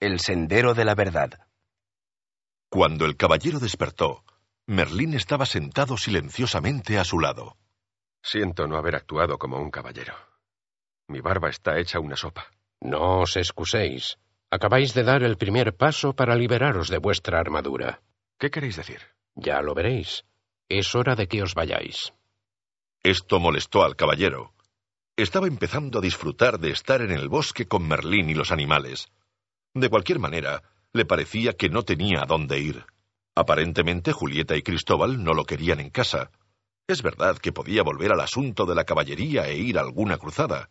El sendero de la verdad. Cuando el caballero despertó, Merlín estaba sentado silenciosamente a su lado. Siento no haber actuado como un caballero. Mi barba está hecha una sopa. No os excuséis. Acabáis de dar el primer paso para liberaros de vuestra armadura. ¿Qué queréis decir? Ya lo veréis. Es hora de que os vayáis. Esto molestó al caballero. Estaba empezando a disfrutar de estar en el bosque con Merlín y los animales. De cualquier manera, le parecía que no tenía a dónde ir. Aparentemente Julieta y Cristóbal no lo querían en casa. Es verdad que podía volver al asunto de la caballería e ir a alguna cruzada.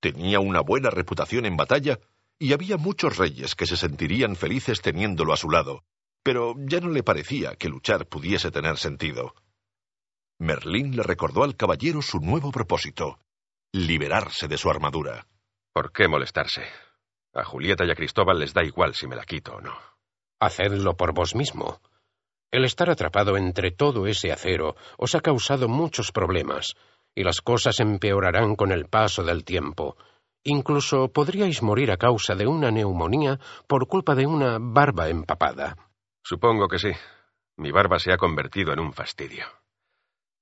Tenía una buena reputación en batalla y había muchos reyes que se sentirían felices teniéndolo a su lado, pero ya no le parecía que luchar pudiese tener sentido. Merlín le recordó al caballero su nuevo propósito, liberarse de su armadura. ¿Por qué molestarse? A Julieta y a Cristóbal les da igual si me la quito o no. Hacedlo por vos mismo. El estar atrapado entre todo ese acero os ha causado muchos problemas, y las cosas empeorarán con el paso del tiempo. Incluso podríais morir a causa de una neumonía por culpa de una barba empapada. Supongo que sí. Mi barba se ha convertido en un fastidio.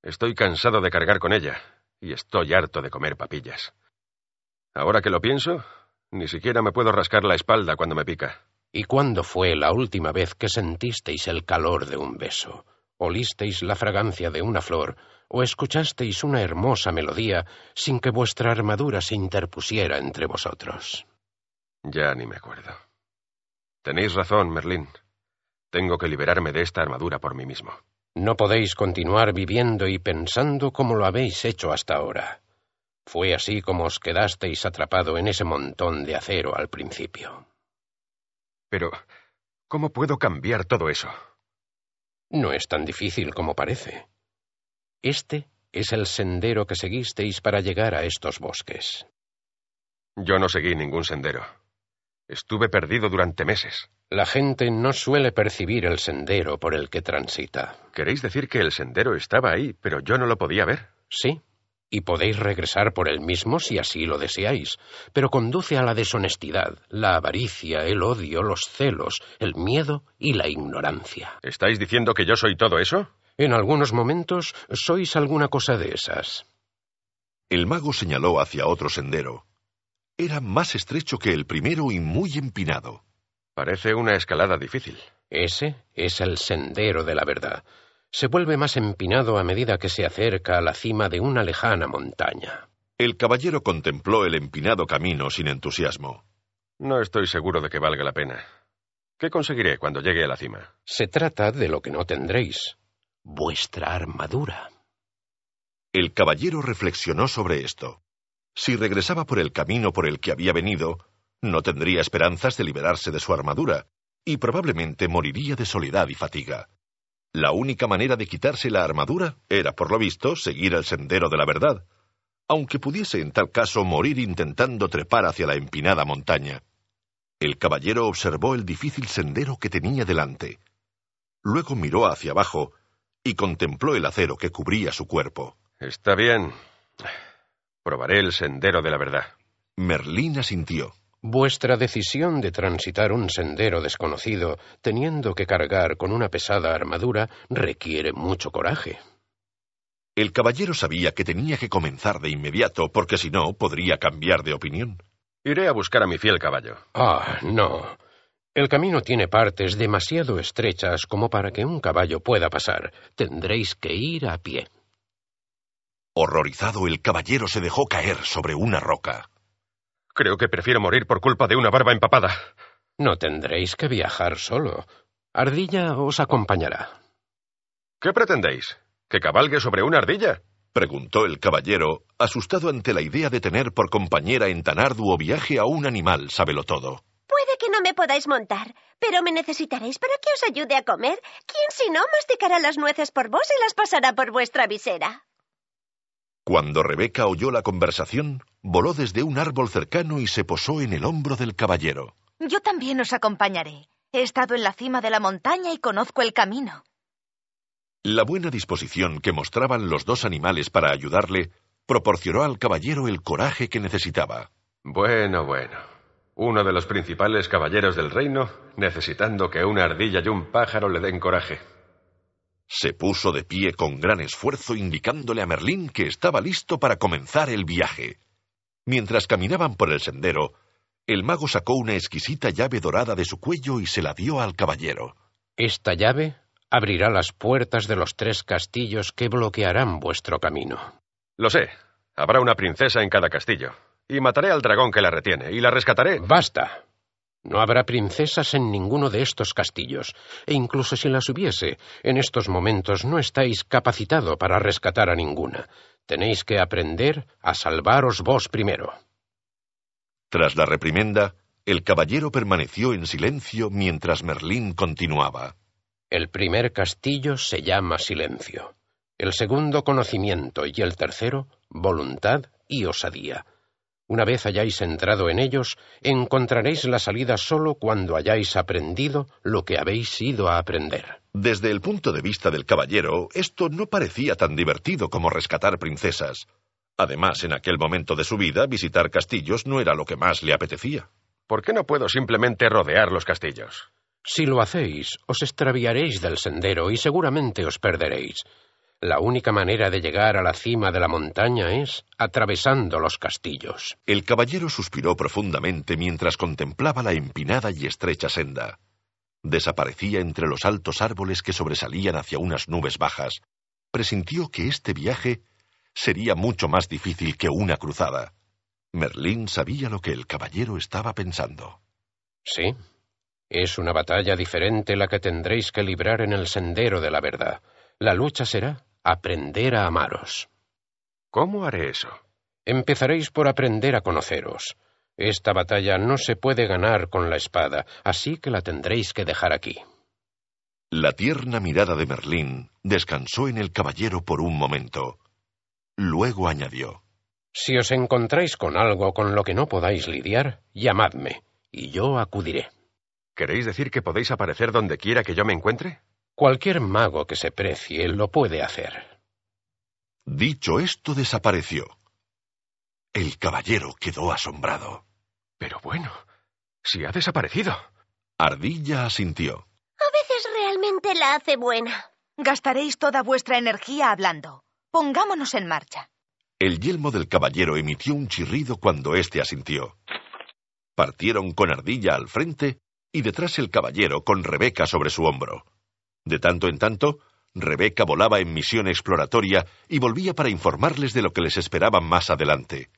Estoy cansado de cargar con ella, y estoy harto de comer papillas. Ahora que lo pienso, ni siquiera me puedo rascar la espalda cuando me pica. ¿Y cuándo fue la última vez que sentisteis el calor de un beso? ¿Olisteis la fragancia de una flor? ¿O escuchasteis una hermosa melodía sin que vuestra armadura se interpusiera entre vosotros? Ya ni me acuerdo. Tenéis razón, Merlín. Tengo que liberarme de esta armadura por mí mismo. No podéis continuar viviendo y pensando como lo habéis hecho hasta ahora. Fue así como os quedasteis atrapado en ese montón de acero al principio. Pero, ¿cómo puedo cambiar todo eso? No es tan difícil como parece. Este es el sendero que seguisteis para llegar a estos bosques. Yo no seguí ningún sendero. Estuve perdido durante meses. La gente no suele percibir el sendero por el que transita. ¿Queréis decir que el sendero estaba ahí, pero yo no lo podía ver? Sí, y podéis regresar por él mismo si así lo deseáis, pero conduce a la deshonestidad, la avaricia, el odio, los celos, el miedo y la ignorancia. ¿Estáis diciendo que yo soy todo eso? En algunos momentos sois alguna cosa de esas. El mago señaló hacia otro sendero. Era más estrecho que el primero y muy empinado. Parece una escalada difícil. Ese es el sendero de la verdad. Se vuelve más empinado a medida que se acerca a la cima de una lejana montaña. El caballero contempló el empinado camino sin entusiasmo. No estoy seguro de que valga la pena. ¿Qué conseguiré cuando llegue a la cima? Se trata de lo que no tendréis. Vuestra armadura. El caballero reflexionó sobre esto. Si regresaba por el camino por el que había venido, no tendría esperanzas de liberarse de su armadura, y probablemente moriría de soledad y fatiga. La única manera de quitarse la armadura era, por lo visto, seguir el sendero de la verdad, aunque pudiese en tal caso morir intentando trepar hacia la empinada montaña. El caballero observó el difícil sendero que tenía delante. Luego miró hacia abajo y contempló el acero que cubría su cuerpo. Está bien. Probaré el sendero de la verdad. Merlín asintió. Vuestra decisión de transitar un sendero desconocido, teniendo que cargar con una pesada armadura, requiere mucho coraje. El caballero sabía que tenía que comenzar de inmediato, porque si no, podría cambiar de opinión. Iré a buscar a mi fiel caballo. Ah, no. El camino tiene partes demasiado estrechas como para que un caballo pueda pasar. Tendréis que ir a pie. Horrorizado, el caballero se dejó caer sobre una roca. Creo que prefiero morir por culpa de una barba empapada. No tendréis que viajar solo. Ardilla os acompañará. ¿Qué pretendéis? ¿Que cabalgue sobre una ardilla? preguntó el caballero, asustado ante la idea de tener por compañera en tan arduo viaje a un animal todo. Puede que no me podáis montar, pero me necesitaréis para que os ayude a comer. ¿Quién si no masticará las nueces por vos y las pasará por vuestra visera? Cuando Rebeca oyó la conversación, voló desde un árbol cercano y se posó en el hombro del caballero. Yo también os acompañaré. He estado en la cima de la montaña y conozco el camino. La buena disposición que mostraban los dos animales para ayudarle proporcionó al caballero el coraje que necesitaba. Bueno, bueno. Uno de los principales caballeros del reino, necesitando que una ardilla y un pájaro le den coraje. Se puso de pie con gran esfuerzo indicándole a Merlín que estaba listo para comenzar el viaje. Mientras caminaban por el sendero, el mago sacó una exquisita llave dorada de su cuello y se la dio al caballero. Esta llave abrirá las puertas de los tres castillos que bloquearán vuestro camino. Lo sé. Habrá una princesa en cada castillo. Y mataré al dragón que la retiene, y la rescataré. Basta. No habrá princesas en ninguno de estos castillos, e incluso si las hubiese, en estos momentos no estáis capacitado para rescatar a ninguna. Tenéis que aprender a salvaros vos primero. Tras la reprimenda, el caballero permaneció en silencio mientras Merlín continuaba. El primer castillo se llama silencio, el segundo conocimiento y el tercero voluntad y osadía. Una vez hayáis entrado en ellos, encontraréis la salida solo cuando hayáis aprendido lo que habéis ido a aprender. Desde el punto de vista del caballero, esto no parecía tan divertido como rescatar princesas. Además, en aquel momento de su vida, visitar castillos no era lo que más le apetecía. ¿Por qué no puedo simplemente rodear los castillos? Si lo hacéis, os extraviaréis del sendero y seguramente os perderéis. La única manera de llegar a la cima de la montaña es atravesando los castillos. El caballero suspiró profundamente mientras contemplaba la empinada y estrecha senda. Desaparecía entre los altos árboles que sobresalían hacia unas nubes bajas. Presintió que este viaje sería mucho más difícil que una cruzada. Merlín sabía lo que el caballero estaba pensando. Sí, es una batalla diferente la que tendréis que librar en el sendero de la verdad. La lucha será aprender a amaros. ¿Cómo haré eso? Empezaréis por aprender a conoceros. Esta batalla no se puede ganar con la espada, así que la tendréis que dejar aquí. La tierna mirada de Merlín descansó en el caballero por un momento. Luego añadió Si os encontráis con algo con lo que no podáis lidiar, llamadme, y yo acudiré. ¿Queréis decir que podéis aparecer donde quiera que yo me encuentre? Cualquier mago que se precie lo puede hacer. Dicho esto, desapareció. El caballero quedó asombrado. Pero bueno, si ha desaparecido. Ardilla asintió. A veces realmente la hace buena. Gastaréis toda vuestra energía hablando. Pongámonos en marcha. El yelmo del caballero emitió un chirrido cuando éste asintió. Partieron con Ardilla al frente y detrás el caballero con Rebeca sobre su hombro. De tanto en tanto, Rebeca volaba en misión exploratoria y volvía para informarles de lo que les esperaba más adelante.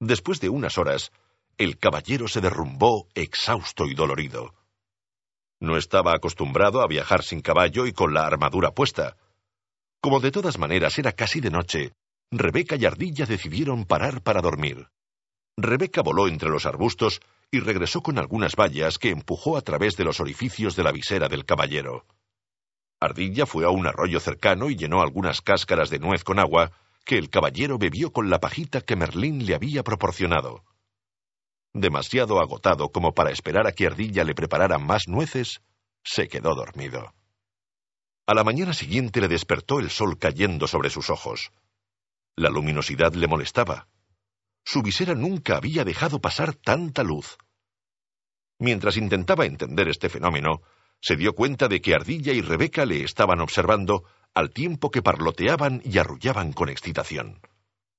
Después de unas horas, el caballero se derrumbó exhausto y dolorido. No estaba acostumbrado a viajar sin caballo y con la armadura puesta. Como de todas maneras era casi de noche, Rebeca y Ardilla decidieron parar para dormir. Rebeca voló entre los arbustos y regresó con algunas vallas que empujó a través de los orificios de la visera del caballero. Ardilla fue a un arroyo cercano y llenó algunas cáscaras de nuez con agua que el caballero bebió con la pajita que Merlín le había proporcionado. Demasiado agotado como para esperar a que Ardilla le preparara más nueces, se quedó dormido. A la mañana siguiente le despertó el sol cayendo sobre sus ojos. La luminosidad le molestaba. Su visera nunca había dejado pasar tanta luz. Mientras intentaba entender este fenómeno, se dio cuenta de que Ardilla y Rebeca le estaban observando al tiempo que parloteaban y arrullaban con excitación.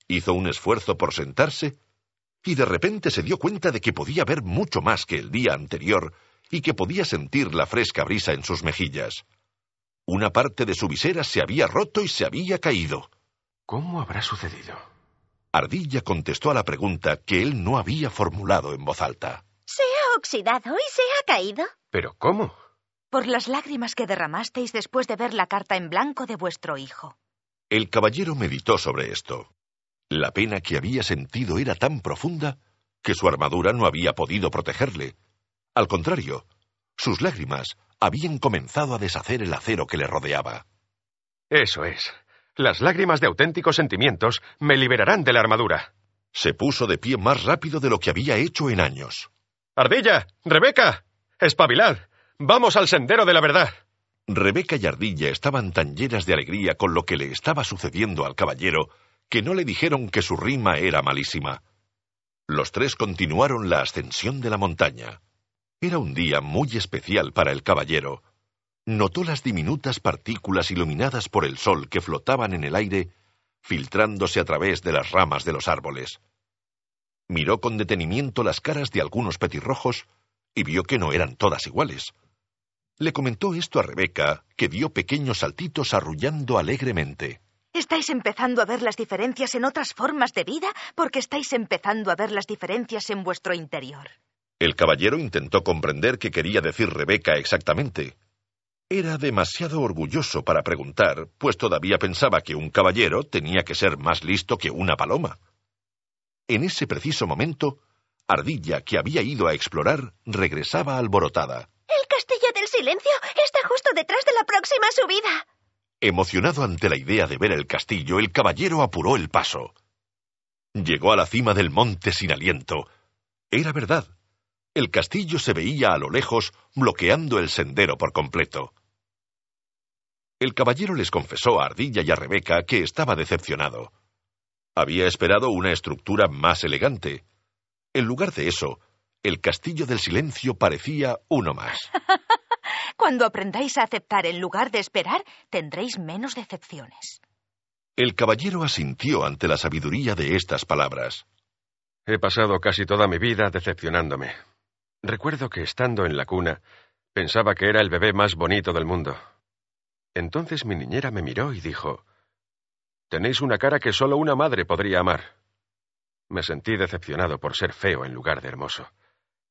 Hizo un esfuerzo por sentarse y de repente se dio cuenta de que podía ver mucho más que el día anterior y que podía sentir la fresca brisa en sus mejillas. Una parte de su visera se había roto y se había caído. ¿Cómo habrá sucedido? Ardilla contestó a la pregunta que él no había formulado en voz alta. Se ha oxidado y se ha caído. ¿Pero cómo? Por las lágrimas que derramasteis después de ver la carta en blanco de vuestro hijo. El caballero meditó sobre esto. La pena que había sentido era tan profunda que su armadura no había podido protegerle. Al contrario, sus lágrimas habían comenzado a deshacer el acero que le rodeaba. Eso es. Las lágrimas de auténticos sentimientos me liberarán de la armadura. Se puso de pie más rápido de lo que había hecho en años. Ardilla, Rebeca, espabilad. Vamos al sendero de la verdad. Rebeca y Ardilla estaban tan llenas de alegría con lo que le estaba sucediendo al caballero que no le dijeron que su rima era malísima. Los tres continuaron la ascensión de la montaña. Era un día muy especial para el caballero. Notó las diminutas partículas iluminadas por el sol que flotaban en el aire, filtrándose a través de las ramas de los árboles. Miró con detenimiento las caras de algunos petirrojos y vio que no eran todas iguales. Le comentó esto a Rebeca, que dio pequeños saltitos arrullando alegremente. Estáis empezando a ver las diferencias en otras formas de vida porque estáis empezando a ver las diferencias en vuestro interior. El caballero intentó comprender qué quería decir Rebeca exactamente. Era demasiado orgulloso para preguntar, pues todavía pensaba que un caballero tenía que ser más listo que una paloma. En ese preciso momento, Ardilla, que había ido a explorar, regresaba alborotada. El castillo del silencio está justo detrás de la próxima subida. Emocionado ante la idea de ver el castillo, el caballero apuró el paso. Llegó a la cima del monte sin aliento. Era verdad. El castillo se veía a lo lejos, bloqueando el sendero por completo. El caballero les confesó a Ardilla y a Rebeca que estaba decepcionado. Había esperado una estructura más elegante. En lugar de eso, el castillo del silencio parecía uno más. Cuando aprendáis a aceptar en lugar de esperar, tendréis menos decepciones. El caballero asintió ante la sabiduría de estas palabras. He pasado casi toda mi vida decepcionándome. Recuerdo que estando en la cuna, pensaba que era el bebé más bonito del mundo. Entonces mi niñera me miró y dijo, Tenéis una cara que solo una madre podría amar. Me sentí decepcionado por ser feo en lugar de hermoso.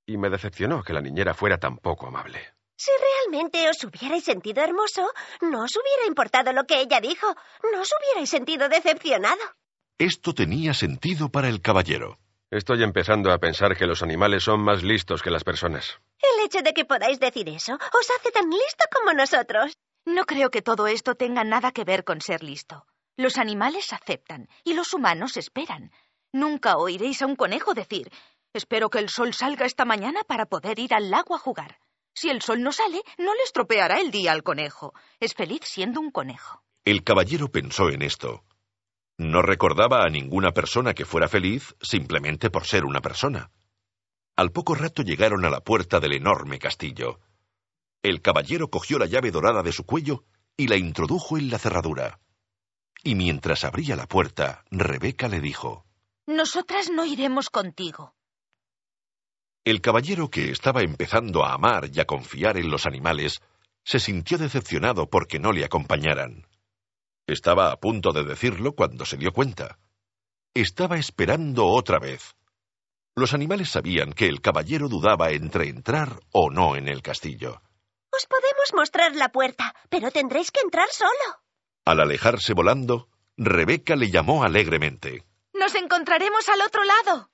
Y me decepcionó que la niñera fuera tan poco amable. Si realmente os hubierais sentido hermoso, no os hubiera importado lo que ella dijo. No os hubierais sentido decepcionado. Esto tenía sentido para el caballero. Estoy empezando a pensar que los animales son más listos que las personas. El hecho de que podáis decir eso os hace tan listo como nosotros. No creo que todo esto tenga nada que ver con ser listo. Los animales aceptan y los humanos esperan. Nunca oiréis a un conejo decir Espero que el sol salga esta mañana para poder ir al lago a jugar. Si el sol no sale, no le estropeará el día al conejo. Es feliz siendo un conejo. El caballero pensó en esto. No recordaba a ninguna persona que fuera feliz simplemente por ser una persona. Al poco rato llegaron a la puerta del enorme castillo. El caballero cogió la llave dorada de su cuello y la introdujo en la cerradura. Y mientras abría la puerta, Rebeca le dijo Nosotras no iremos contigo. El caballero que estaba empezando a amar y a confiar en los animales se sintió decepcionado porque no le acompañaran. Estaba a punto de decirlo cuando se dio cuenta. Estaba esperando otra vez. Los animales sabían que el caballero dudaba entre entrar o no en el castillo. Os podemos mostrar la puerta, pero tendréis que entrar solo. Al alejarse volando, Rebeca le llamó alegremente. Nos encontraremos al otro lado.